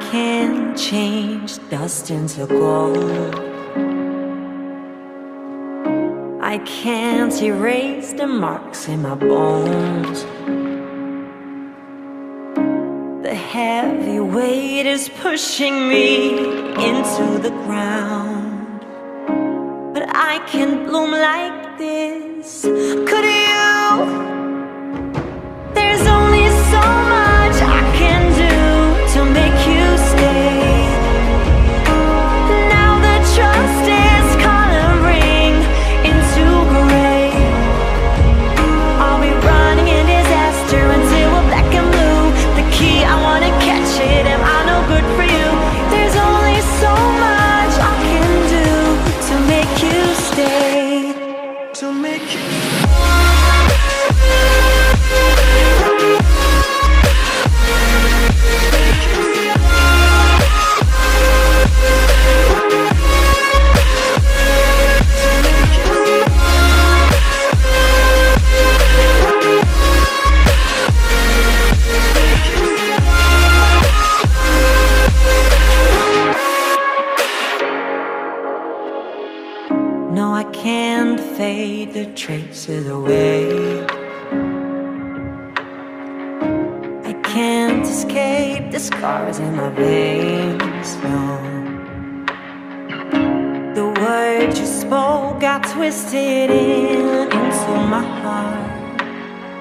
can change dust into gold. I can't erase the marks in my bones. The heavy weight is pushing me into the ground. But I can bloom like this. Could it fade the traces away. I can't escape the scars in my veins. No. The words you spoke got twisted in into my heart.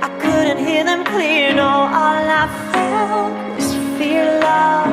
I couldn't hear them clear. No, all I felt was fear, love.